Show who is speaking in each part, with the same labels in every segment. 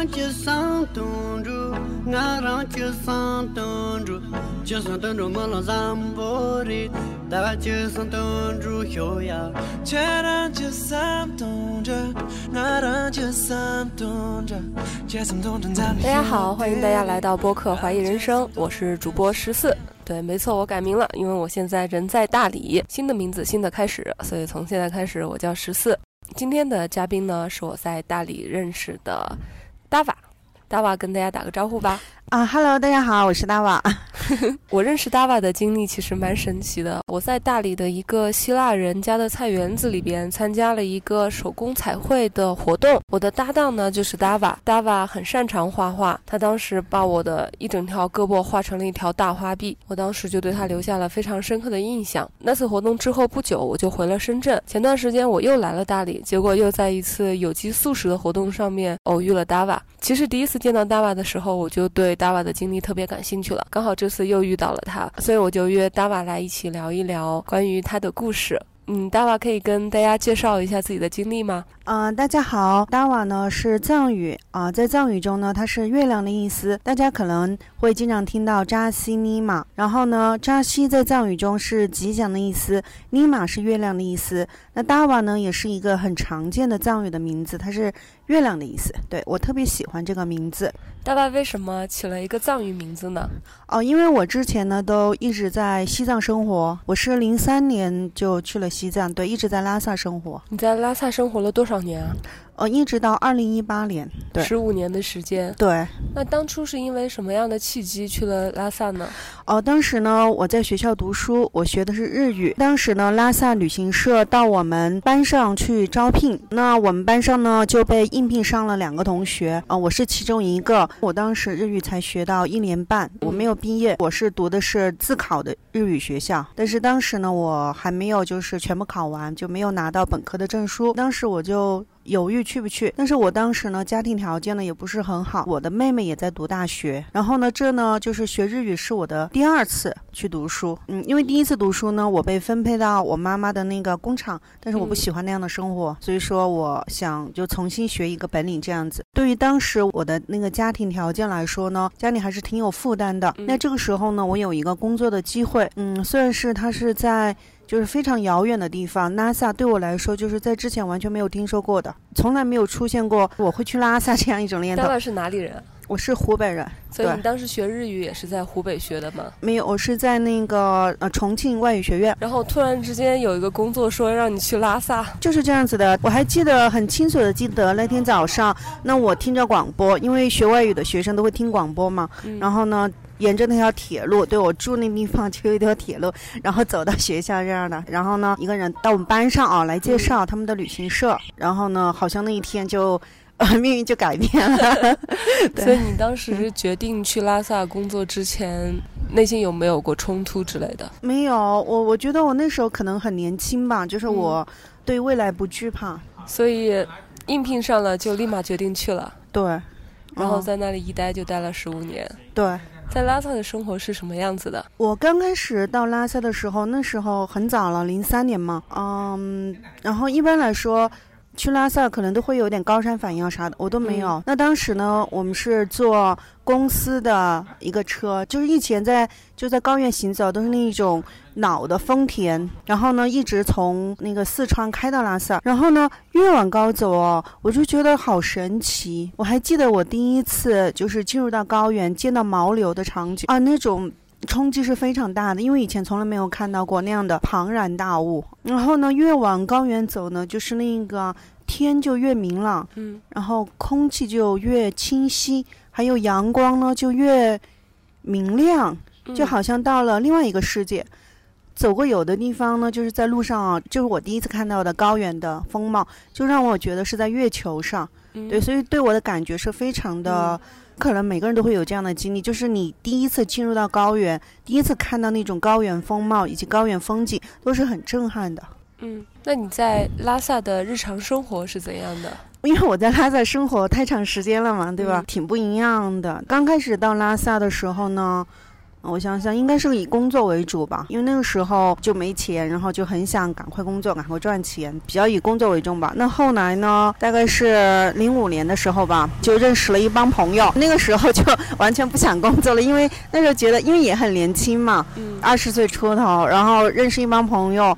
Speaker 1: 大街上冻住后呀，
Speaker 2: 街让街上冻着，我让街上冻着，街上冻着咱
Speaker 3: 大家好，欢迎大家来到播客《怀疑人生》，我是主播十四。对，没错，我改名了，因为我现在人在大理，新的名字，新的开始，所以从现在开始我叫十四。今天的嘉宾呢，是我在大理认识的大法，大法跟大家打个招呼吧。
Speaker 4: 啊哈喽，大家好，我是大瓦。
Speaker 3: 我认识 Dava 的经历其实蛮神奇的。我在大理的一个希腊人家的菜园子里边参加了一个手工彩绘的活动。我的搭档呢就是 Dava。Dava 很擅长画画，他当时把我的一整条胳膊画成了一条大花臂，我当时就对他留下了非常深刻的印象。那次活动之后不久，我就回了深圳。前段时间我又来了大理，结果又在一次有机素食的活动上面偶遇了 Dava。其实第一次见到 Dava 的时候，我就对。达瓦的经历特别感兴趣了，刚好这次又遇到了他，所以我就约达瓦来一起聊一聊关于他的故事。嗯，达瓦可以跟大家介绍一下自己的经历吗？
Speaker 4: 嗯，大家好，达瓦呢是藏语啊，在藏语中呢它是月亮的意思，大家可能会经常听到扎西尼玛，然后呢扎西在藏语中是吉祥的意思，尼玛是月亮的意思。那达瓦呢也是一个很常见的藏语的名字，它是。月亮的意思，对我特别喜欢这个名字。
Speaker 3: 大爸为什么起了一个藏语名字呢？
Speaker 4: 哦，因为我之前呢都一直在西藏生活，我是零三年就去了西藏，对，一直在拉萨生活。
Speaker 3: 你在拉萨生活了多少年啊？
Speaker 4: 呃，一直到二零一八年，对，
Speaker 3: 十五年的时间。
Speaker 4: 对，
Speaker 3: 那当初是因为什么样的契机去了拉萨呢？
Speaker 4: 哦，当时呢，我在学校读书，我学的是日语。当时呢，拉萨旅行社到我们班上去招聘，那我们班上呢就被应聘上了两个同学，啊，我是其中一个。我当时日语才学到一年半，我没有毕业，我是读的是自考的日语学校，但是当时呢，我还没有就是全部考完，就没有拿到本科的证书。当时我就。犹豫去不去，但是我当时呢，家庭条件呢也不是很好，我的妹妹也在读大学，然后呢，这呢就是学日语是我的第二次去读书，嗯，因为第一次读书呢，我被分配到我妈妈的那个工厂，但是我不喜欢那样的生活，所以说我想就重新学一个本领这样子。对于当时我的那个家庭条件来说呢，家里还是挺有负担的。那这个时候呢，我有一个工作的机会，嗯，虽然是他是在。就是非常遥远的地方，拉萨对我来说就是在之前完全没有听说过的，从来没有出现过我会去拉萨这样一种念头。
Speaker 3: 大概是哪里人？
Speaker 4: 我是湖北人。
Speaker 3: 所以你当时学日语也是在湖北学的吗？
Speaker 4: 没有，我是在那个呃重庆外语学院。
Speaker 3: 然后突然之间有一个工作说让你去拉萨，
Speaker 4: 就是这样子的。我还记得很清楚的记得那天早上，那我听着广播，因为学外语的学生都会听广播嘛。然后呢。沿着那条铁路，对我住那地方就有一条铁路，然后走到学校这样的。然后呢，一个人到我们班上啊来介绍他们的旅行社。然后呢，好像那一天就，呃，命运就改变了。
Speaker 3: 所以你当时决定去拉萨工作之前，内心有没有过冲突之类的？
Speaker 4: 没有，我我觉得我那时候可能很年轻吧，就是我对未来不惧怕，
Speaker 3: 所以应聘上了就立马决定去了。
Speaker 4: 对，
Speaker 3: 然后在那里一待就待了十五年。
Speaker 4: 对。
Speaker 3: 在拉萨的生活是什么样子的？
Speaker 4: 我刚开始到拉萨的时候，那时候很早了，零三年嘛，嗯，然后一般来说。去拉萨可能都会有点高山反应啊啥的，我都没有。那当时呢，我们是坐公司的一个车，就是以前在就在高原行走，都是那一种老的丰田，然后呢一直从那个四川开到拉萨，然后呢越往高走哦，我就觉得好神奇。我还记得我第一次就是进入到高原见到牦牛的场景啊，那种。冲击是非常大的，因为以前从来没有看到过那样的庞然大物。然后呢，越往高原走呢，就是那个天就越明朗，嗯，然后空气就越清晰，还有阳光呢就越明亮，就好像到了另外一个世界。走过有的地方呢，就是在路上啊，就是我第一次看到的高原的风貌，就让我觉得是在月球上。对，所以对我的感觉是非常的。可能每个人都会有这样的经历，就是你第一次进入到高原，第一次看到那种高原风貌以及高原风景，都是很震撼的。
Speaker 3: 嗯，那你在拉萨的日常生活是怎样的？
Speaker 4: 因为我在拉萨生活太长时间了嘛，对吧？挺不一样的。刚开始到拉萨的时候呢，我想想，应该是以工作为主吧，因为那个时候就没钱，然后就很想赶快工作，赶快赚钱，比较以工作为重吧。那后来呢，大概是零五年的时候吧，就认识了一帮朋友。那个时候就 完全不想工作了，因为那时候觉得，因为也很年轻嘛，二十岁出头，然后认识一帮朋友，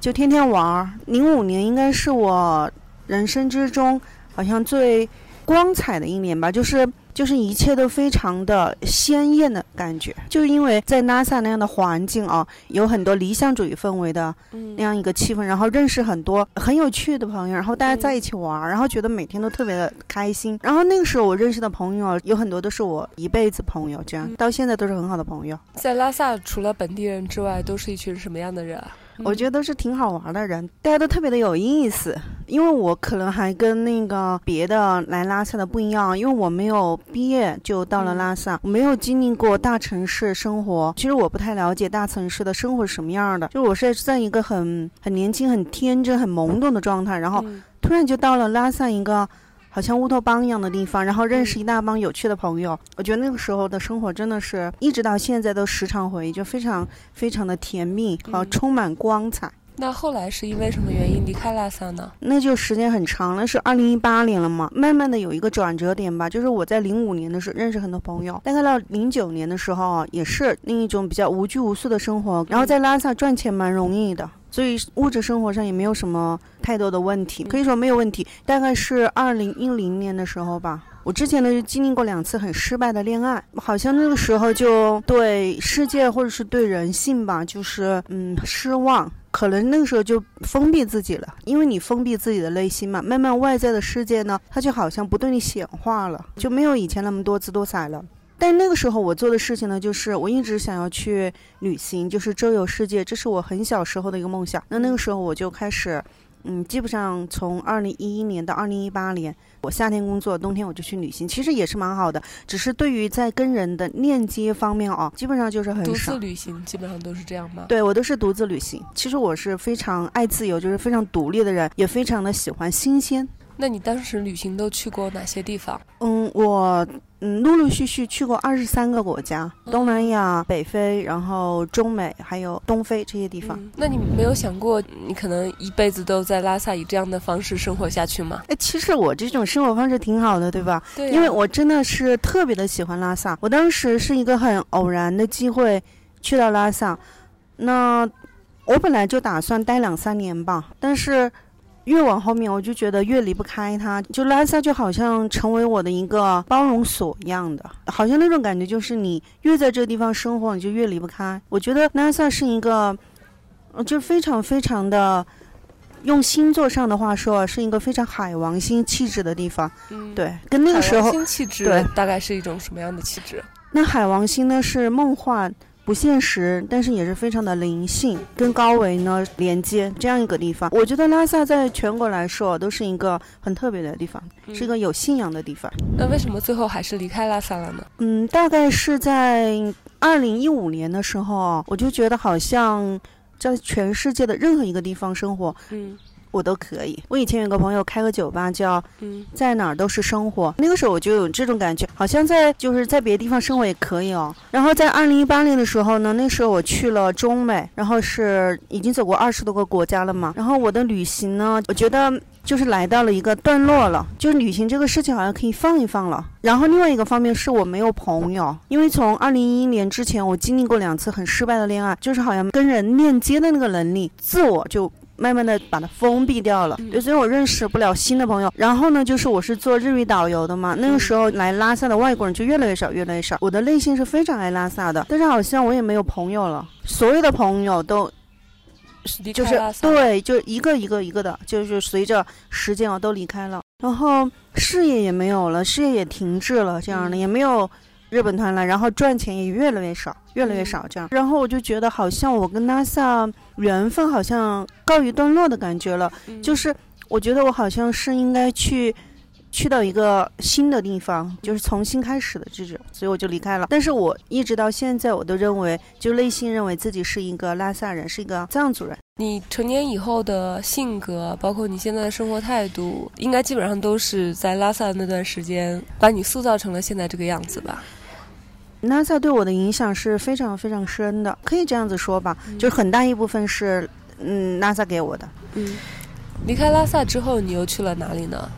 Speaker 4: 就天天玩儿。零五年应该是我人生之中好像最光彩的一年吧，就是。就是一切都非常的鲜艳的感觉，就是因为在拉萨那样的环境啊，有很多理想主义氛围的那样一个气氛，然后认识很多很有趣的朋友，然后大家在一起玩，然后觉得每天都特别的开心。然后那个时候我认识的朋友有很多都是我一辈子朋友，这样到现在都是很好的朋友。
Speaker 3: 在拉萨除了本地人之外，都是一群什么样的人啊？
Speaker 4: 我觉得都是挺好玩的人，大家都特别的有意思。因为我可能还跟那个别的来拉萨的不一样，因为我没有毕业就到了拉萨，我没有经历过大城市生活。其实我不太了解大城市的生活是什么样的。就我是在一个很很年轻、很天真、很懵懂的状态，然后突然就到了拉萨一个。好像乌托邦一样的地方，然后认识一大帮有趣的朋友。我觉得那个时候的生活真的是一直到现在都时常回忆，就非常非常的甜蜜和充满光彩。
Speaker 3: 那后来是因为什么原因离开拉萨呢？
Speaker 4: 那就时间很长了，是二零一八年了嘛。慢慢的有一个转折点吧，就是我在零五年的时候认识很多朋友，大概到零九年的时候也是另一种比较无拘无束的生活。然后在拉萨赚钱蛮容易的。所以物质生活上也没有什么太多的问题，可以说没有问题。大概是二零一零年的时候吧，我之前呢就经历过两次很失败的恋爱，好像那个时候就对世界或者是对人性吧，就是嗯失望，可能那个时候就封闭自己了，因为你封闭自己的内心嘛，慢慢外在的世界呢，它就好像不对你显化了，就没有以前那么多姿多彩了。但那个时候我做的事情呢，就是我一直想要去旅行，就是周游世界，这是我很小时候的一个梦想。那那个时候我就开始，嗯，基本上从二零一一年到二零一八年，我夏天工作，冬天我就去旅行，其实也是蛮好的。只是对于在跟人的链接方面哦，基本上就是很
Speaker 3: 少。独自旅行基本上都是这样吧？
Speaker 4: 对我都是独自旅行。其实我是非常爱自由，就是非常独立的人，也非常的喜欢新鲜。
Speaker 3: 那你当时旅行都去过哪些地方？
Speaker 4: 嗯，我嗯陆陆续续去过二十三个国家，东南亚、北非，然后中美，还有东非这些地方。
Speaker 3: 那你没有想过，你可能一辈子都在拉萨以这样的方式生活下去吗？
Speaker 4: 哎，其实我这种生活方式挺好的，对吧？
Speaker 3: 对。
Speaker 4: 因为我真的是特别的喜欢拉萨。我当时是一个很偶然的机会去到拉萨，那我本来就打算待两三年吧，但是。越往后面，我就觉得越离不开它。就拉萨就好像成为我的一个包容所一样的，好像那种感觉就是你越在这个地方生活，你就越离不开。我觉得拉萨是一个，就非常非常的，用星座上的话说，是一个非常海王星气质的地方。嗯，对，跟那个时候
Speaker 3: 星气质对，大概是一种什么样的气质？
Speaker 4: 那海王星呢是梦幻。不现实，但是也是非常的灵性，跟高维呢连接这样一个地方。我觉得拉萨在全国来说都是一个很特别的地方，是一个有信仰的地方。
Speaker 3: 那为什么最后还是离开拉萨了呢？
Speaker 4: 嗯，大概是在二零一五年的时候，我就觉得好像在全世界的任何一个地方生活，嗯。我都可以。我以前有个朋友开个酒吧，叫“嗯在哪儿都是生活”。那个时候我就有这种感觉，好像在就是在别的地方生活也可以哦。然后在二零一八年的时候呢，那时候我去了中美，然后是已经走过二十多个国家了嘛。然后我的旅行呢，我觉得就是来到了一个段落了，就是旅行这个事情好像可以放一放了。然后另外一个方面是我没有朋友，因为从二零一一年之前我经历过两次很失败的恋爱，就是好像跟人链接的那个能力，自我就。慢慢的把它封闭掉了，对，所以我认识不了新的朋友。然后呢，就是我是做日语导游的嘛，那个时候来拉萨的外国人就越来越少，越来越少。我的内心是非常爱拉萨的，但是好像我也没有朋友了，所有的朋友都，就是对，就一个一个一个的，就是随着时间啊都离开了，然后事业也没有了，事业也停滞了，这样的也没有。日本团了，然后赚钱也越来越少，越来越少这样，然后我就觉得好像我跟拉萨缘分好像告一段落的感觉了，就是我觉得我好像是应该去，去到一个新的地方，就是重新开始的这种，所以我就离开了。但是我一直到现在，我都认为，就内心认为自己是一个拉萨人，是一个藏族人。
Speaker 3: 你成年以后的性格，包括你现在的生活态度，应该基本上都是在拉萨那段时间把你塑造成了现在这个样子吧？
Speaker 4: 拉萨对我的影响是非常非常深的，可以这样子说吧，就是很大一部分是嗯拉萨给我的。
Speaker 3: 嗯，离开拉萨之后，你又去了哪里呢？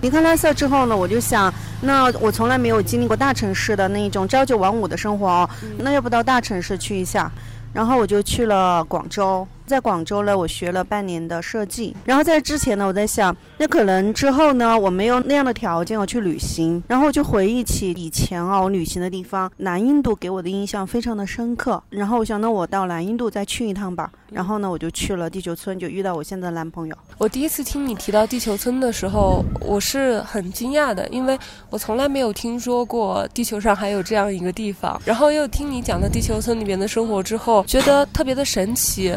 Speaker 4: 离开拉萨之后呢，我就想，那我从来没有经历过大城市的那一种朝九晚五的生活哦，那要不到大城市去一下，然后我就去了广州。在广州呢，我学了半年的设计。然后在之前呢，我在想，那可能之后呢，我没有那样的条件我去旅行。然后我就回忆起以前啊，我旅行的地方，南印度给我的印象非常的深刻。然后我想，那我到南印度再去一趟吧。然后呢，我就去了地球村，就遇到我现在的男朋友。
Speaker 3: 我第一次听你提到地球村的时候，我是很惊讶的，因为我从来没有听说过地球上还有这样一个地方。然后又听你讲的地球村里面的生活之后，觉得特别的神奇。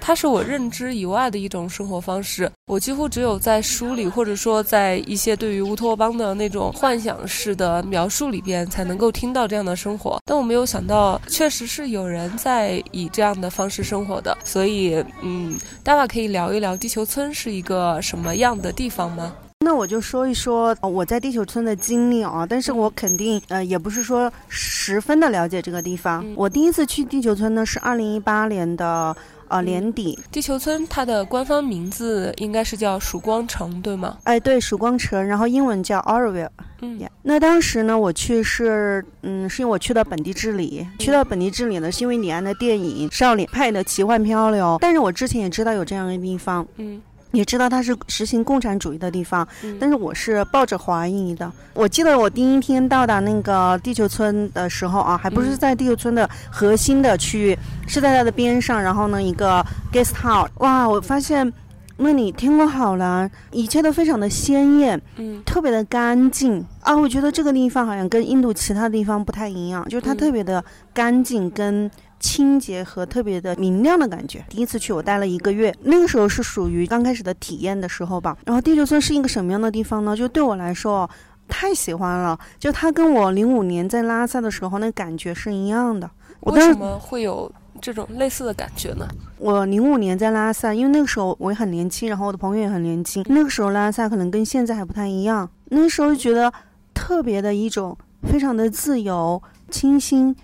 Speaker 3: 它是我认知以外的一种生活方式，我几乎只有在书里，或者说在一些对于乌托邦的那种幻想式的描述里边，才能够听到这样的生活。但我没有想到，确实是有人在以这样的方式生活的。所以，嗯，大家可以聊一聊地球村是一个什么样的地方吗？
Speaker 4: 那我就说一说我在地球村的经历啊，但是我肯定呃也不是说十分的了解这个地方。我第一次去地球村呢是二零一八年的。啊，年底，
Speaker 3: 地球村它的官方名字应该是叫曙光城，对吗？
Speaker 4: 哎，对，曙光城，然后英文叫 Orville。嗯，那当时呢，我去是，嗯，是因为我去到本地治理，去到本地治理呢，是因为李安的电影《少年派的奇幻漂流》，但是我之前也知道有这样一个地方，嗯。也知道它是实行共产主义的地方，但是我是抱着怀疑的。我记得我第一天到达那个地球村的时候啊，还不是在地球村的核心的区域，是在它的边上。然后呢，一个 guest house，哇，我发现那里天空好蓝，一切都非常的鲜艳，嗯，特别的干净啊。我觉得这个地方好像跟印度其他地方不太一样，就是它特别的干净跟。清洁和特别的明亮的感觉。第一次去，我待了一个月，那个时候是属于刚开始的体验的时候吧。然后地球村是一个什么样的地方呢？就对我来说，太喜欢了。就它跟我零五年在拉萨的时候那感觉是一样的。
Speaker 3: 我为什么会有这种类似的感觉呢？
Speaker 4: 我零五年在拉萨，因为那个时候我也很年轻，然后我的朋友也很年轻。那个时候拉萨可能跟现在还不太一样。那个时候就觉得特别的一种非常的自由、清新。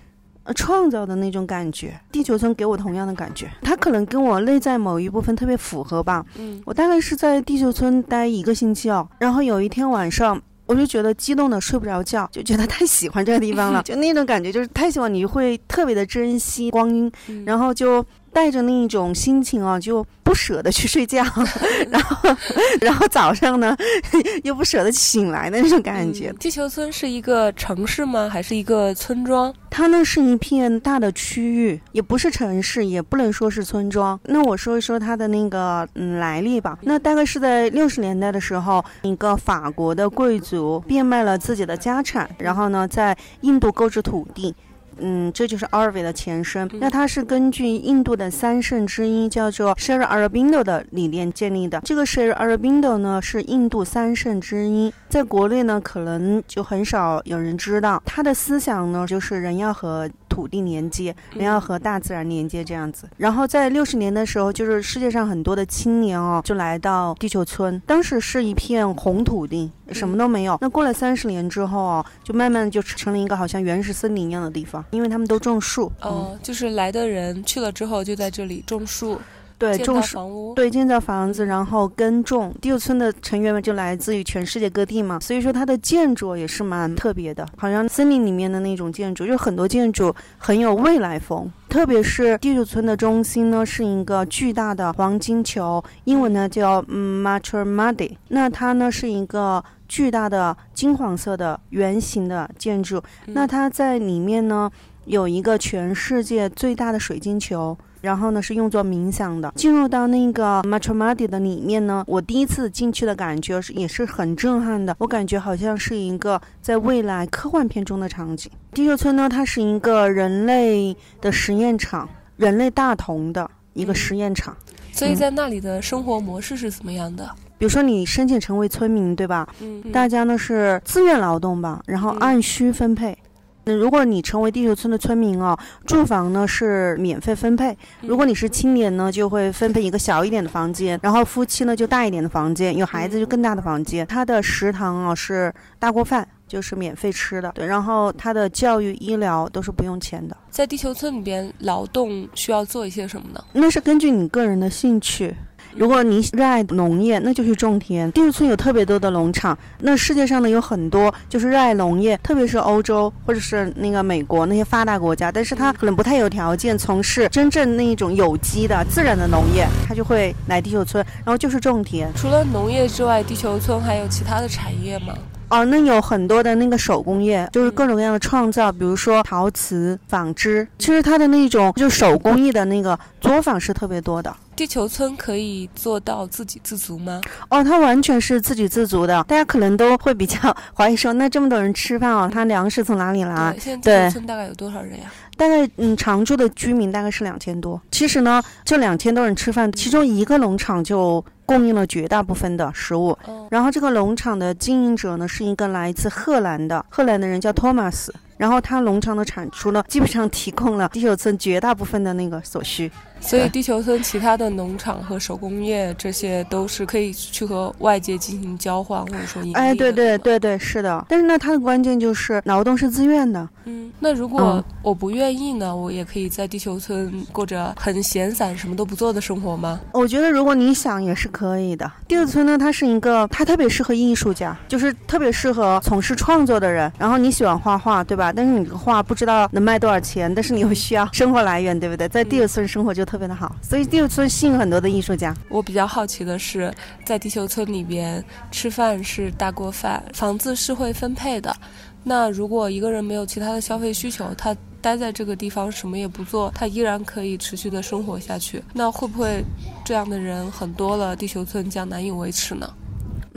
Speaker 4: 呃，创造的那种感觉，地球村给我同样的感觉，它可能跟我内在某一部分特别符合吧。嗯，我大概是在地球村待一个星期哦，然后有一天晚上，我就觉得激动的睡不着觉，就觉得太喜欢这个地方了，就那种感觉就是太喜欢，你会特别的珍惜光阴，然后就带着那一种心情啊，就。不舍得去睡觉，然后，然后早上呢，又不舍得醒来的那种感觉。
Speaker 3: 地球村是一个城市吗？还是一个村庄？
Speaker 4: 它呢是一片大的区域，也不是城市，也不能说是村庄。那我说一说它的那个嗯来历吧。那大概是在六十年代的时候，一个法国的贵族变卖了自己的家产，然后呢在印度购置土地。嗯，这就是阿尔维的前身。那它是根据印度的三圣之一叫做 Sri Aurobindo 的理念建立的。这个 Sri Aurobindo 呢是印度三圣之一，在国内呢可能就很少有人知道。他的思想呢就是人要和土地连接，人要和大自然连接这样子。然后在六十年的时候，就是世界上很多的青年哦就来到地球村，当时是一片红土地。什么都没有。那过了三十年之后哦，就慢慢就成了一个好像原始森林一样的地方，因为他们都种树。
Speaker 3: 哦，就是来的人去了之后，就在这里种树。
Speaker 4: 对，种
Speaker 3: 房屋，
Speaker 4: 对，建造房子，然后耕种。地球村的成员们就来自于全世界各地嘛，所以说它的建筑也是蛮特别的，好像森林里面的那种建筑，就很多建筑很有未来风。特别是地球村的中心呢，是一个巨大的黄金球，英文呢叫 Matramadi。那它呢是一个巨大的金黄色的圆形的建筑。那它在里面呢有一个全世界最大的水晶球。然后呢，是用作冥想的。进入到那个 Matramadi 的里面呢，我第一次进去的感觉是也是很震撼的。我感觉好像是一个在未来科幻片中的场景。地球村呢，它是一个人类的实验场，人类大同的一个实验场。
Speaker 3: 所以在那里的生活模式是怎么样的？
Speaker 4: 比如说你申请成为村民，对吧？嗯，大家呢是自愿劳动吧，然后按需分配。那如果你成为地球村的村民哦，住房呢是免费分配。如果你是青年呢，就会分配一个小一点的房间，然后夫妻呢就大一点的房间，有孩子就更大的房间。他的食堂啊是大锅饭，就是免费吃的。对，然后他的教育、医疗都是不用钱的。
Speaker 3: 在地球村里边，劳动需要做一些什么呢？
Speaker 4: 那是根据你个人的兴趣。如果你热爱农业，那就去种田。地球村有特别多的农场，那世界上呢有很多就是热爱农业，特别是欧洲或者是那个美国那些发达国家，但是他可能不太有条件从事真正那一种有机的自然的农业，他就会来地球村，然后就是种田。
Speaker 3: 除了农业之外，地球村还有其他的产业吗？
Speaker 4: 哦，那有很多的那个手工业，就是各种各样的创造，比如说陶瓷、纺织，其实它的那种就手工艺的那个作坊是特别多的。
Speaker 3: 地球村可以做到自给自足吗？
Speaker 4: 哦，它完全是自给自足的。大家可能都会比较怀疑说，那这么多人吃饭哦，它粮食从哪里来？
Speaker 3: 对，现在地球村大概有多少人呀？
Speaker 4: 大概嗯，常住的居民大概是两千多。其实呢，这两千多人吃饭，其中一个农场就供应了绝大部分的食物。然后这个农场的经营者呢，是一个来自荷兰的荷兰的人，叫托马斯。然后他农场的产出呢，基本上提供了地球村绝大部分的那个所需。
Speaker 3: 所以地球村其他的农场和手工业这些都是可以去和外界进行交换或者说盈利
Speaker 4: 哎，对对对对，是的。但是呢，它的关键就是劳动是自愿的。
Speaker 3: 嗯，那如果我不愿意呢，我也可以在地球村过着很闲散、什么都不做的生活吗？
Speaker 4: 我觉得如果你想也是可以的。地球村呢，它是一个，它特别适合艺术家，就是特别适合从事创作的人。然后你喜欢画画，对吧？但是你的画不知道能卖多少钱，但是你又需要生活来源，对不对？在地球村生活就特特别的好，所以地球村吸引很多的艺术家。
Speaker 3: 我比较好奇的是，在地球村里边吃饭是大锅饭，房子是会分配的。那如果一个人没有其他的消费需求，他待在这个地方什么也不做，他依然可以持续的生活下去。那会不会这样的人很多了，地球村将难以维持呢？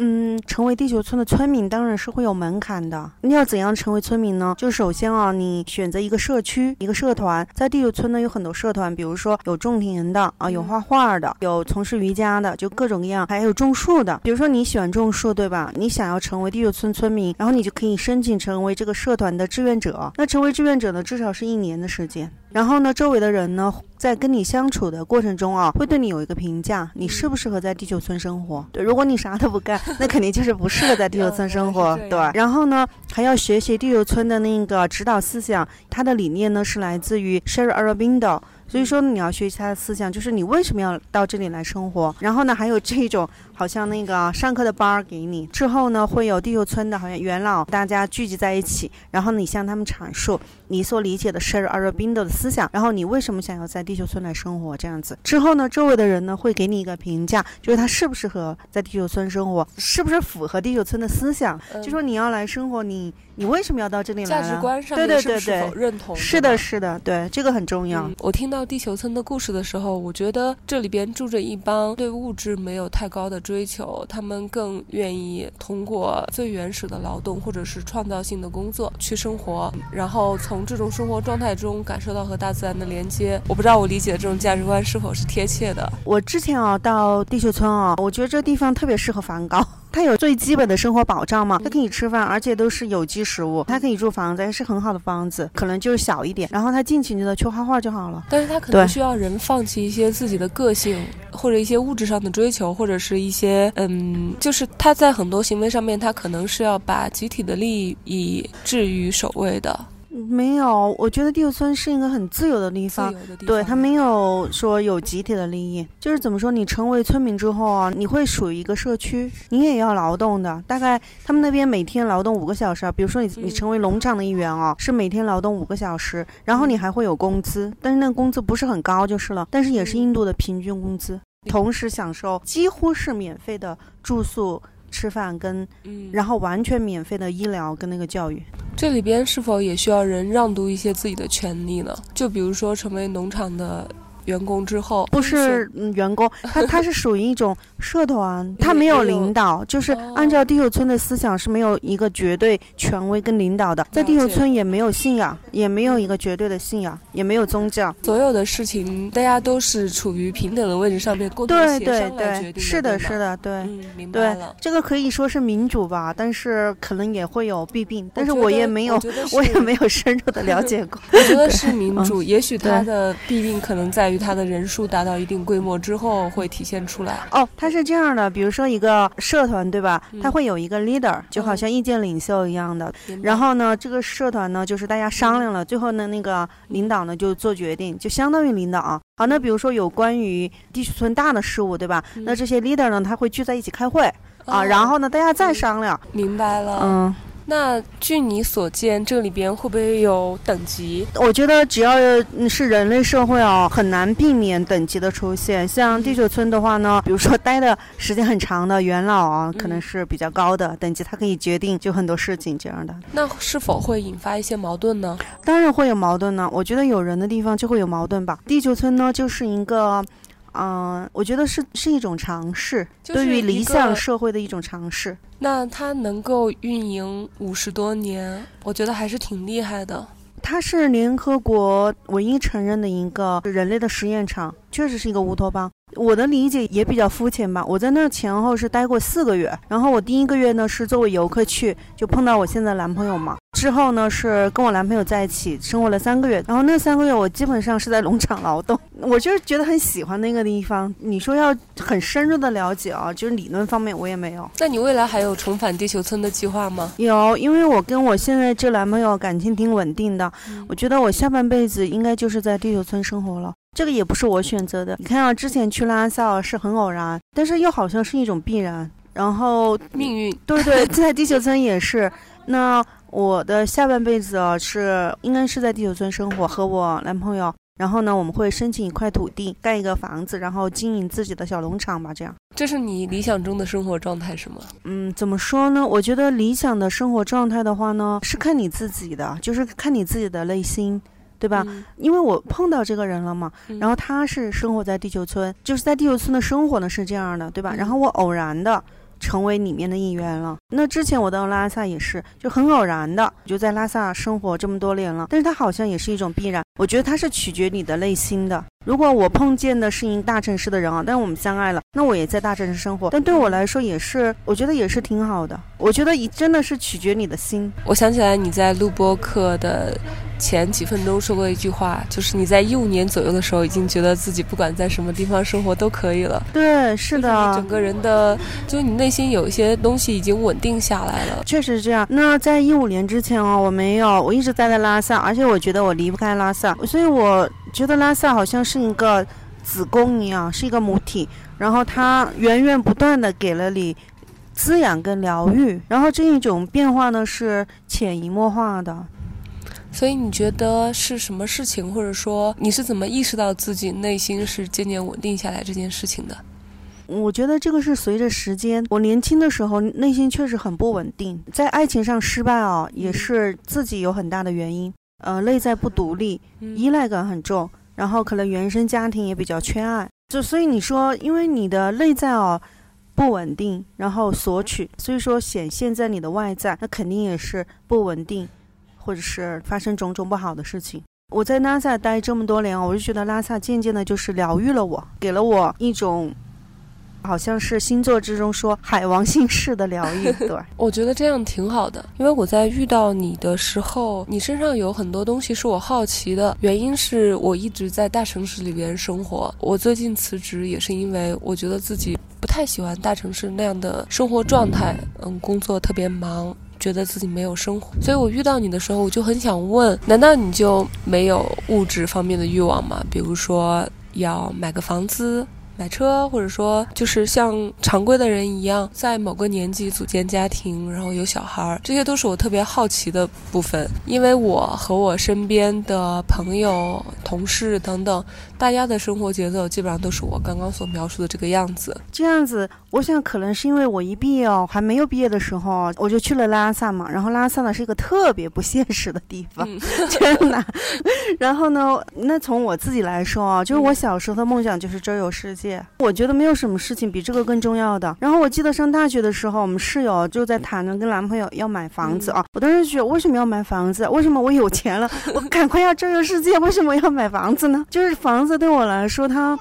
Speaker 4: 嗯，成为地球村的村民当然是会有门槛的。你要怎样成为村民呢？就首先啊，你选择一个社区、一个社团。在地球村呢，有很多社团，比如说有种田的啊，有画画的，有从事瑜伽的，就各种各样，还有种树的。比如说你喜欢种树，对吧？你想要成为地球村村民，然后你就可以申请成为这个社团的志愿者。那成为志愿者呢，至少是一年的时间。然后呢，周围的人呢，在跟你相处的过程中啊，会对你有一个评价，你适不适合在地球村生活？对，如果你啥都不干，那肯定就是不适合在地球村生活，对。然后呢，还要学习地球村的那个指导思想，它的理念呢是来自于 Sherry Arabindo。所以说你要学习他的思想，就是你为什么要到这里来生活。然后呢，还有这种好像那个上课的班儿给你，之后呢会有地球村的好像元老大家聚集在一起，然后你向他们阐述你所理解的 Sherry Arabindo 的思想，然后你为什么想要在地球村来生活这样子。之后呢，周围的人呢会给你一个评价，就是他适不适合在地球村生活，是不是符合地球村的思想。就说你要来生活，你你为什么要到这里来？
Speaker 3: 价值观上
Speaker 4: 对对对
Speaker 3: 是否认同？
Speaker 4: 是的，是的，对，这个很重要。
Speaker 3: 我听到。地球村的故事的时候，我觉得这里边住着一帮对物质没有太高的追求，他们更愿意通过最原始的劳动或者是创造性的工作去生活，然后从这种生活状态中感受到和大自然的连接。我不知道我理解的这种价值观是否是贴切的。
Speaker 4: 我之前啊到地球村啊，我觉得这个地方特别适合梵高。它有最基本的生活保障嘛？它可以吃饭，而且都是有机食物。它可以住房子，也是很好的房子，可能就是小一点。然后他尽情的去画画就好了。
Speaker 3: 但是他可能需要人放弃一些自己的个性，或者一些物质上的追求，或者是一些嗯，就是他在很多行为上面，他可能是要把集体的利益置于首位的。
Speaker 4: 没有，我觉得地球村是一个很自由的地方，对他没有说有集体的利益，就是怎么说，你成为村民之后啊，你会属于一个社区，你也要劳动的，大概他们那边每天劳动五个小时啊，比如说你你成为农场的一员啊，是每天劳动五个小时，然后你还会有工资，但是那个工资不是很高就是了，但是也是印度的平均工资，同时享受几乎是免费的住宿。吃饭跟，然后完全免费的医疗跟那个教育，
Speaker 3: 这里边是否也需要人让渡一些自己的权利呢？就比如说成为农场的。员工之后
Speaker 4: 不是嗯员工，他他是属于一种社团，他没有领导，就是按照地球村的思想是没有一个绝对权威跟领导的，在地球村也没有信仰，也没有一个绝对的信仰，也没有宗教，
Speaker 3: 所有的事情大家都是处于平等的位置上面沟通协商来决定
Speaker 4: 是的，是的，对，
Speaker 3: 明白了。
Speaker 4: 这个可以说是民主吧，但是可能也会有弊病，但是我也没有，我也没有深入的了解过。
Speaker 3: 我觉得是 民主，也许它的弊病可能在于。它的人数达到一定规模之后会体现出来。
Speaker 4: 哦，它是这样的，比如说一个社团，对吧？
Speaker 3: 嗯
Speaker 4: 它会有一个 leader，就好像意见领袖一样的。然后呢，这个社团呢，就是大家商量了，最后呢，那个领导呢就做决定，就相当于领导啊。好，那比如说有关于地区村大的事务，对吧？
Speaker 3: 嗯
Speaker 4: 那这些 leader 呢，他会聚在一起开会啊，
Speaker 3: 哦
Speaker 4: 然后呢，大家再商量。
Speaker 3: 明白了。
Speaker 4: 嗯，
Speaker 3: 那据你所见，这里边会不会有等级？
Speaker 4: 我觉得只要嗯是人类社会哦，很难避免等级的出现。像地球村的话呢，比如说待的时间很长的元老啊，可能是比较高的等级，他可以决定就很多事情这样的。
Speaker 3: 那是否会引发一些矛盾呢？
Speaker 4: 当然会有矛盾呢。我觉得有人的地方就会有矛盾吧。地球村呢，就是一个，嗯、我觉得是是一种尝试，
Speaker 3: 就是
Speaker 4: 对于理想社会的一种尝试。
Speaker 3: 那它能够运营五十多年，我觉得还是挺厉害的。
Speaker 4: 它是联合国唯一承认的一个人类的实验场，确实是一个乌托邦。我的理解也比较肤浅吧。我在那儿前后是待过四个月，然后我第一个月呢是作为游客去，就碰到我现在男朋友嘛。之后呢是跟我男朋友在一起生活了三个月，然后那三个月我基本上是在农场劳动，我就是觉得很喜欢那个地方。你说要很深入的了解啊，就是理论方面我也没有。
Speaker 3: 那你未来还有重返地球村的计划吗？
Speaker 4: 有，因为我跟我现在这男朋友感情挺稳定的，我觉得我下半辈子应该就是在地球村生活了。这个也不是我选择的。你看啊，之前去拉萨是很偶然，但是又好像是一种必然。然后，
Speaker 3: 命运
Speaker 4: 对对，在地球村也是。那我的下半辈子啊，是应该是在地球村生活，和我男朋友。然后呢，我们会申请一块土地，盖一个房子，然后经营自己的小农场吧，这样。
Speaker 3: 这是你理想中的生活状态是吗？
Speaker 4: 嗯，怎么说呢？我觉得理想的生活状态的话呢，是看你自己的，就是看你自己的内心，对吧？
Speaker 3: 嗯
Speaker 4: 因为我碰到这个人了嘛，
Speaker 3: 嗯
Speaker 4: 然后他是生活在地球村，就是在地球村的生活呢是这样的，对吧？
Speaker 3: 嗯
Speaker 4: 然后我偶然的成为里面的一员了。那之前我到拉萨也是，就很偶然的，就在拉萨生活这么多年了。但是它好像也是一种必然，我觉得它是取决你的内心的。如果我碰见的是一个大城市的人啊，但是我们相爱了，那我也在大城市生活，但对我来说也是，我觉得也是挺好的。我觉得一真的是取决你的心。
Speaker 3: 我想起来你在录播课的前几分钟说过一句话，就是你在一五年左右的时候已经觉得自己不管在什么地方生活都可以了。
Speaker 4: 对，是
Speaker 3: 就是你
Speaker 4: 的
Speaker 3: 整，个人的，就是你内心有一些东西已经稳定下来了。
Speaker 4: 确实是这样。那在一五年之前哦，我没有，我一直待在拉萨，而且我觉得我离不开拉萨，所以我觉得拉萨好像是一个子宫一样，是一个母体，然后它源源不断的给了你滋养跟疗愈，然后这一种变化呢是潜移默化的。
Speaker 3: 所以你觉得是什么事情，或者说你是怎么意识到自己内心是渐渐稳定下来这件事情的？
Speaker 4: 我觉得这个是随着时间。我年轻的时候内心确实很不稳定，在爱情上失败啊，也是自己有很大的原因。呃，内在不独立，
Speaker 3: 嗯
Speaker 4: 依赖感很重，然后可能原生家庭也比较缺爱。就所以你说，因为你的内在哦不稳定，然后索取，所以说显现在你的外在，那肯定也是不稳定，或者是发生种种不好的事情。我在拉萨待这么多年，我就觉得拉萨渐渐的就是疗愈了我，给了我一种。好像是星座之中说海王星式的疗愈，对，
Speaker 3: 我觉得这样挺好的，因为我在遇到你的时候，你身上有很多东西是我好奇的。原因是我一直在大城市里边生活，我最近辞职也是因为我觉得自己不太喜欢大城市那样的生活状态，嗯，工作特别忙。觉得自己没有生活，所以我遇到你的时候，我就很想问：难道你就没有物质方面的欲望吗？比如说要买个房子、买车，或者说就是像常规的人一样，在某个年纪组建家庭，然后有小孩儿，这些都是我特别好奇的部分。因为我和我身边的朋友、同事等等，大家的生活节奏基本上都是我刚刚所描述的这个样子。
Speaker 4: 这样子，我想可能是因为我一毕业哦，还没有毕业的时候，我就去了拉萨嘛。然后拉萨呢是一个特别不现实的地方，
Speaker 3: 嗯
Speaker 4: 真的。然后呢，那从我自己来说啊，就是我小时候的梦想就是周游世界。我觉得没有什么事情比这个更重要的。然后我记得上大学的时候，我们室友就在谈论跟男朋友要买房子啊。我当时觉得为什么要买房子？为什么我有钱了，我赶快要周游世界？为什么要买房子呢？就是房子对我来说，他。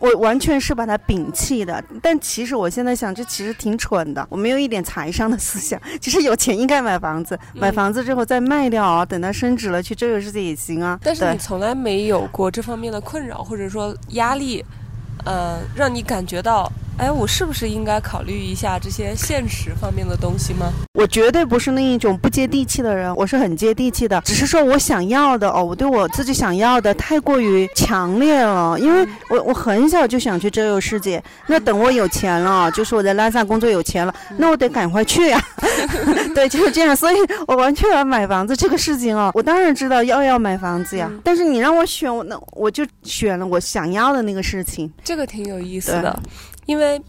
Speaker 4: 我完全是把他摒弃的。但其实我现在想，这其实挺蠢的。我没有一点财商的思想。其实有钱应该买房子，买房子之后再卖掉啊，等它升值了去周游世界也行啊。
Speaker 3: 但是你从来没有过这方面的困扰，或者说压力，呃，让你感觉到。哎，我是不是应该考虑一下这些现实方面的东西吗？
Speaker 4: 我绝对不是那一种不接地气的人，我是很接地气的。只是说我想要的哦，我对我自己想要的太过于强烈了，因为我我很小就想去周游世界。那等我有钱了，就是我在拉萨工作有钱了，那我得赶快去呀。对，就是这样。所以我完全要买房子这个事情哦，我当然知道要要买房子呀。但是你让我选，我那我就选了我想要的那个事情。
Speaker 3: 这个挺有意思的。因为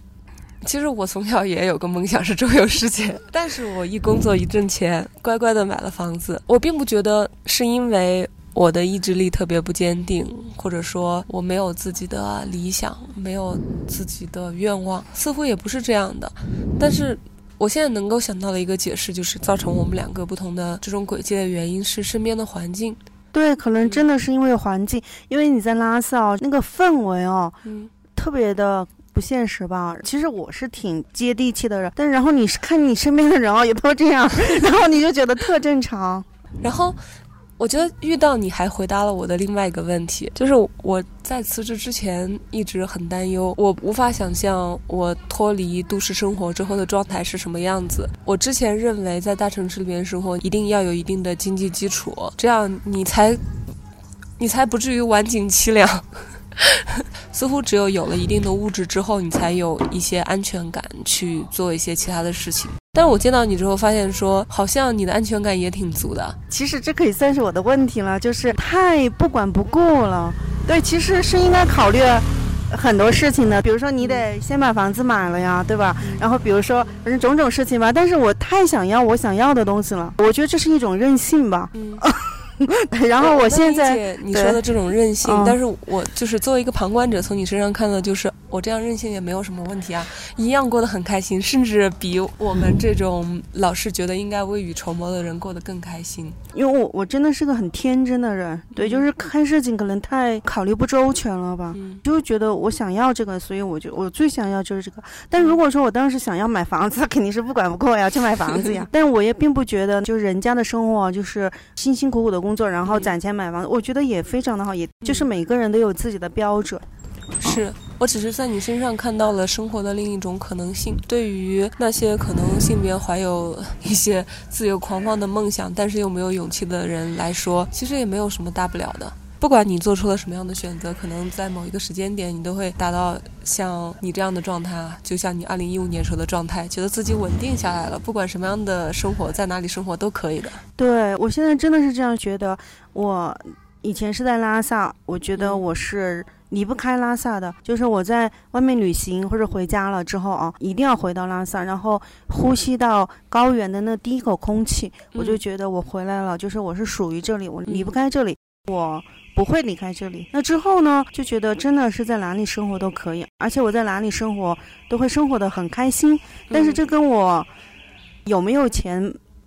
Speaker 3: 其实我从小也有个梦想是周游世界，但是我一工作一挣钱，乖乖的买了房子。我并不觉得是因为我的意志力特别不坚定，或者说我没有自己的理想，没有自己的愿望，似乎也不是这样的。但是我现在能够想到的一个解释，就是造成我们两个不同的这种轨迹的原因是身边的环境。
Speaker 4: 对，可能真的是因为环境，因为你在拉萨哦那个氛围哦，嗯，特别的。不现实吧？其实我是挺接地气的人，但然后你是看你身边的人哦，也都这样，然后你就觉得特正常。
Speaker 3: 然后我觉得遇到你还回答了我的另外一个问题，就是我在辞职之前一直很担忧，我无法想象我脱离都市生活之后的状态是什么样子。我之前认为在大城市里面生活一定要有一定的经济基础，这样你才你才不至于晚景凄凉。似乎只有有了一定的物质之后，你才有一些安全感去做一些其他的事情。但是我见到你之后，发现说好像你的安全感也挺足的。
Speaker 4: 其实这可以算是我的问题了，就是太不管不顾了。对，其实是应该考虑很多事情的，比如说你得先把房子买了呀，对吧？然后比如说反正种种事情吧。但是我太想要我想要的东西了，我觉得这是一种任性吧。嗯。然后
Speaker 3: 我
Speaker 4: 现在
Speaker 3: 你说的这种任性，但是我就是作为一个旁观者，从你身上看到，就是我这样任性也没有什么问题啊，一样过得很开心，甚至比我们这种老是觉得应该未雨绸缪的人过得更开心。
Speaker 4: 因为我我真的是个很天真的人，对，就是看事情可能太考虑不周全了吧，就觉得我想要这个，所以我就我最想要就是这个。但如果说我当时想要买房子，肯定是不管不顾呀去买房子呀。但我也并不觉得，就是人家的生活就是辛辛苦苦的工。工作，然后攒钱买房子，我觉得也非常的好，也就是每个人都有自己的标准。
Speaker 3: 是我只是在你身上看到了生活的另一种可能性。对于那些可能性别怀有 一些自由狂放的梦想，但是又没有勇气的人来说，其实也没有什么大不了的。不管你做出了什么样的选择，可能在某一个时间点，你都会达到像你这样的状态啊，就像你二零一五年时候的状态，觉得自己稳定下来了，不管什么样的生活，在哪里生活都可以的。
Speaker 4: 对我现在真的是这样觉得。我以前是在拉萨，我觉得我是离不开拉萨的，就是我在外面旅行或者回家了之后啊，一定要回到拉萨，然后呼吸到高原的那第一口空气，我就觉得我回来了，就是我是属于这里，我离不开这里，我。不会离开这里。那之后呢？就觉得真的是在哪里生活都可以，而且我在哪里生活都会生活的很开心。但是这跟我有没有钱。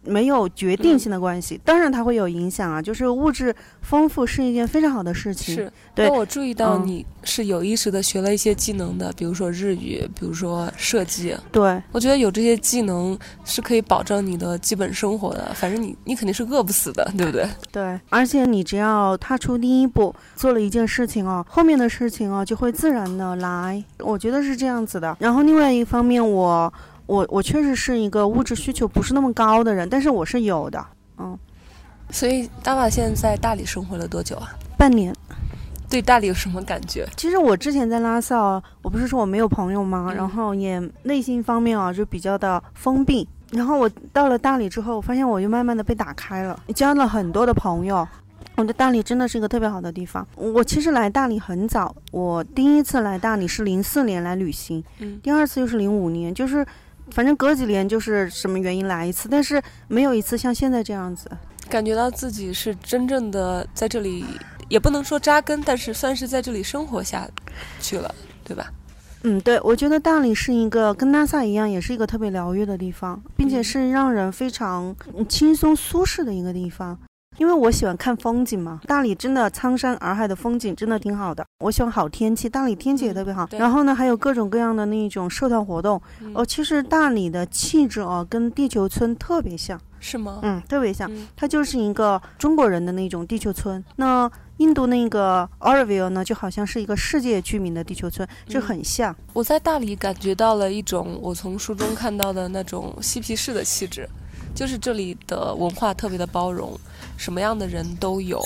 Speaker 4: 没有决定性的关系，当然它会有影响啊。就是物质丰富是一件非常好的事情。
Speaker 3: 是，
Speaker 4: 对。
Speaker 3: 我注意到你是有意识的学了一些技能的，比如说日语，比如说设计。
Speaker 4: 对，
Speaker 3: 我觉得有这些技能是可以保证你的基本生活的。反正你你肯定是饿不死的，对不对？
Speaker 4: 对，而且你只要踏出第一步，做了一件事情哦，后面的事情哦就会自然的来。我觉得是这样子的。然后另外一方面，我。我我我确实是一个物质需求不是那么高的人，但是我是有的，嗯。
Speaker 3: 所以大瓦现在在大理生活了多久啊？
Speaker 4: 半年。
Speaker 3: 对大理有什么感觉？
Speaker 4: 其实我之前在拉萨，我不是说我没有朋友吗？然后也内心方面啊就比较的封闭。然后我到了大理之后，我发现我就慢慢的被打开了，交了很多的朋友。我觉得大理真的是一个特别好的地方。我其实来大理很早，我第一次来大理是零四年来旅行，嗯，第二次又是零五年，就是。反正隔几年就是什么原因来一次，但是没有一次像现在这样子，
Speaker 3: 感觉到自己是真正的在这里，也不能说扎根，但是算是在这里生活下去了，对吧？
Speaker 4: 嗯，对，我觉得大理是一个跟拉萨一样，也是一个特别疗愈的地方，并且是让人非常轻松舒适的一个地方。因为我喜欢看风景嘛。大理真的苍山洱海的风景真的挺好的，我喜欢好天气，大理天气也特别好。
Speaker 3: 对
Speaker 4: 然后呢，还有各种各样的那种社团活动。
Speaker 3: 嗯
Speaker 4: 哦，其实大理的气质哦，跟地球村特别像，
Speaker 3: 是吗？
Speaker 4: 嗯，特别像。
Speaker 3: 嗯
Speaker 4: 它就是一个中国人的那种地球村。那印度那个 Auroville 呢，就好像是一个世界居民的地球村，就
Speaker 3: 嗯
Speaker 4: 很像。
Speaker 3: 我在大理感觉到了一种我从书中看到的那种嬉皮士的气质，就是这里的文化特别的包容，什么样的人都有，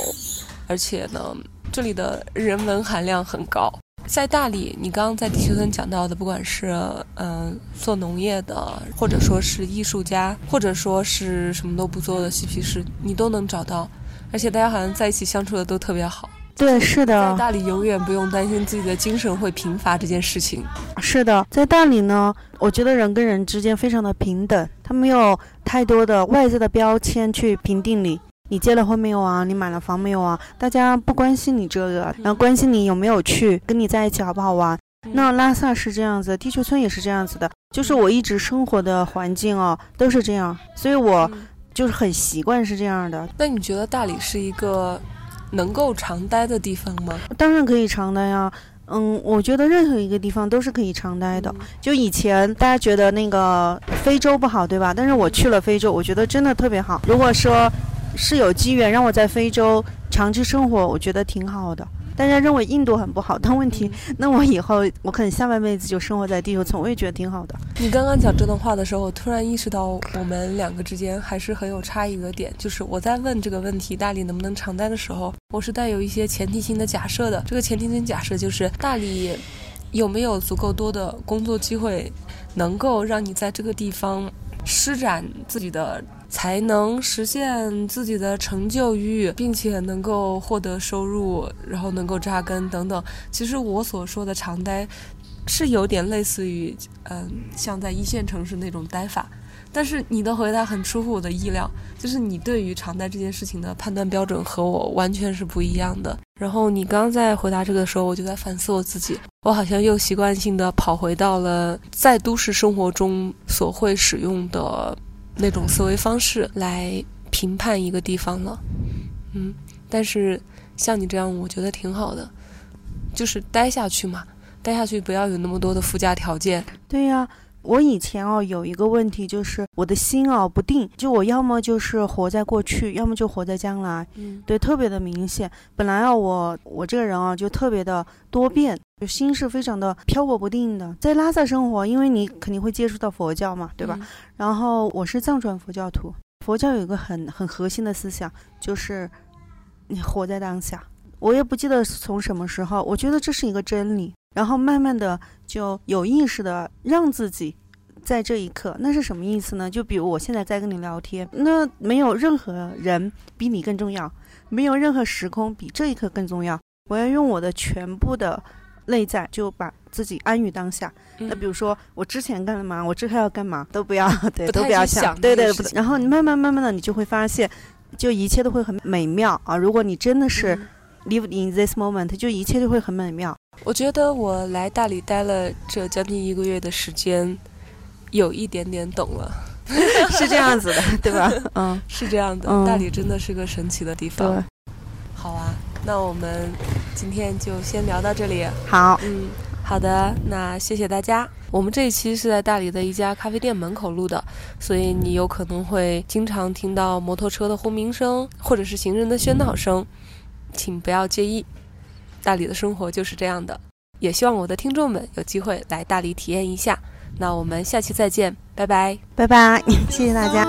Speaker 3: 而且呢，这里的人文含量很高。在大理，你刚刚在地球村讲到的，不管是嗯、做农业的，或者说是艺术家，或者说是什么都不做的嬉皮士，你都能找到，而且大家好像在一起相处的都特别好。
Speaker 4: 对，是
Speaker 3: 在
Speaker 4: 的，
Speaker 3: 大理永远不用担心自己的精神会贫乏这件事情。
Speaker 4: 是的，在大理呢，我觉得人跟人之间非常的平等，他没有太多的外在的标签去评定你。你结了婚没有啊？你买了房没有啊？大家不关心你这个，然后关心你有没有去，跟你在一起好不好玩。那拉萨是这样子，地球村也是这样子的，就是我一直生活的环境哦都是这样，所以我
Speaker 3: 嗯
Speaker 4: 就是很习惯是这样的。
Speaker 3: 那你觉得大理是一个能够常待的地方吗？
Speaker 4: 当然可以常待呀、嗯，我觉得任何一个地方都是可以常待的。就以前大家觉得那个非洲不好，对吧？但是我去了非洲，我觉得真的特别好。如果说是有机缘让我在非洲长期生活，我觉得挺好的。大家认为印度很不好，但问题，那我以后我可能下半辈子就生活在地球村，我也觉得挺好的。
Speaker 3: 你刚刚讲这段话的时候，我突然意识到我们两个之间还是很有差异的点，就是我在问这个问题大理能不能常待的时候，我是带有一些前提性的假设的。这个前提性假设就是大理有没有足够多的工作机会，能够让你在这个地方施展自己的才能，实现自己的成就欲，并且能够获得收入，然后能够扎根等等。其实我所说的常待，是有点类似于嗯，像在一线城市那种待法。但是你的回答很出乎我的意料，就是你对于常待这件事情的判断标准和我完全是不一样的。然后你刚刚在回答这个的时候，我就在反思我自己，我好像又习惯性的跑回到了在都市生活中所会使用的那种思维方式来评判一个地方了。嗯，但是像你这样，我觉得挺好的，就是待下去嘛，待下去不要有那么多的附加条件。
Speaker 4: 对呀、我以前哦有一个问题，就是我的心哦不定，就我要么就是活在过去，要么就活在将来。
Speaker 3: 嗯
Speaker 4: 对，特别的明显。本来啊，我我这个人啊，就特别的多变，就心是非常的漂泊不定的。在拉萨生活，因为你肯定会接触到佛教嘛，对吧？？然后我是藏传佛教徒，佛教有一个很很核心的思想，就是你活在当下。我也不记得从什么时候，我觉得这是一个真理。然后慢慢的就有意识的让自己在这一刻，那是什么意思呢？就比如我现在在跟你聊天，那没有任何人比你更重要，没有任何时空比这一刻更重要。我要用我的全部的内在，就把自己安于当下。
Speaker 3: 嗯
Speaker 4: 那比如说我之前干嘛，我之后要干嘛，都不要，对，
Speaker 3: 不
Speaker 4: 都不要
Speaker 3: 想
Speaker 4: 对对。然后你慢慢慢慢的，你就会发现，就一切都会很美妙啊！如果你真的是
Speaker 3: 嗯
Speaker 4: live in this moment，就一切就会很美妙。
Speaker 3: 我觉得我来大理待了这将近一个月的时间，有一点点懂了，
Speaker 4: 是这样子的，对吧？嗯，
Speaker 3: 是这样的，
Speaker 4: 嗯
Speaker 3: 大理真的是个神奇的地方。
Speaker 4: 对，
Speaker 3: 好啊，那我们今天就先聊到这里。
Speaker 4: 好，
Speaker 3: 嗯，好的，那谢谢大家。我们这一期是在大理的一家咖啡店门口录的，所以你有可能会经常听到摩托车的轰鸣声，或者是行人的喧闹声，请不要介意。大理的生活就是这样的，也希望我的听众们有机会来大理体验一下。那我们下期再见，拜拜。
Speaker 4: 拜拜，谢谢大家。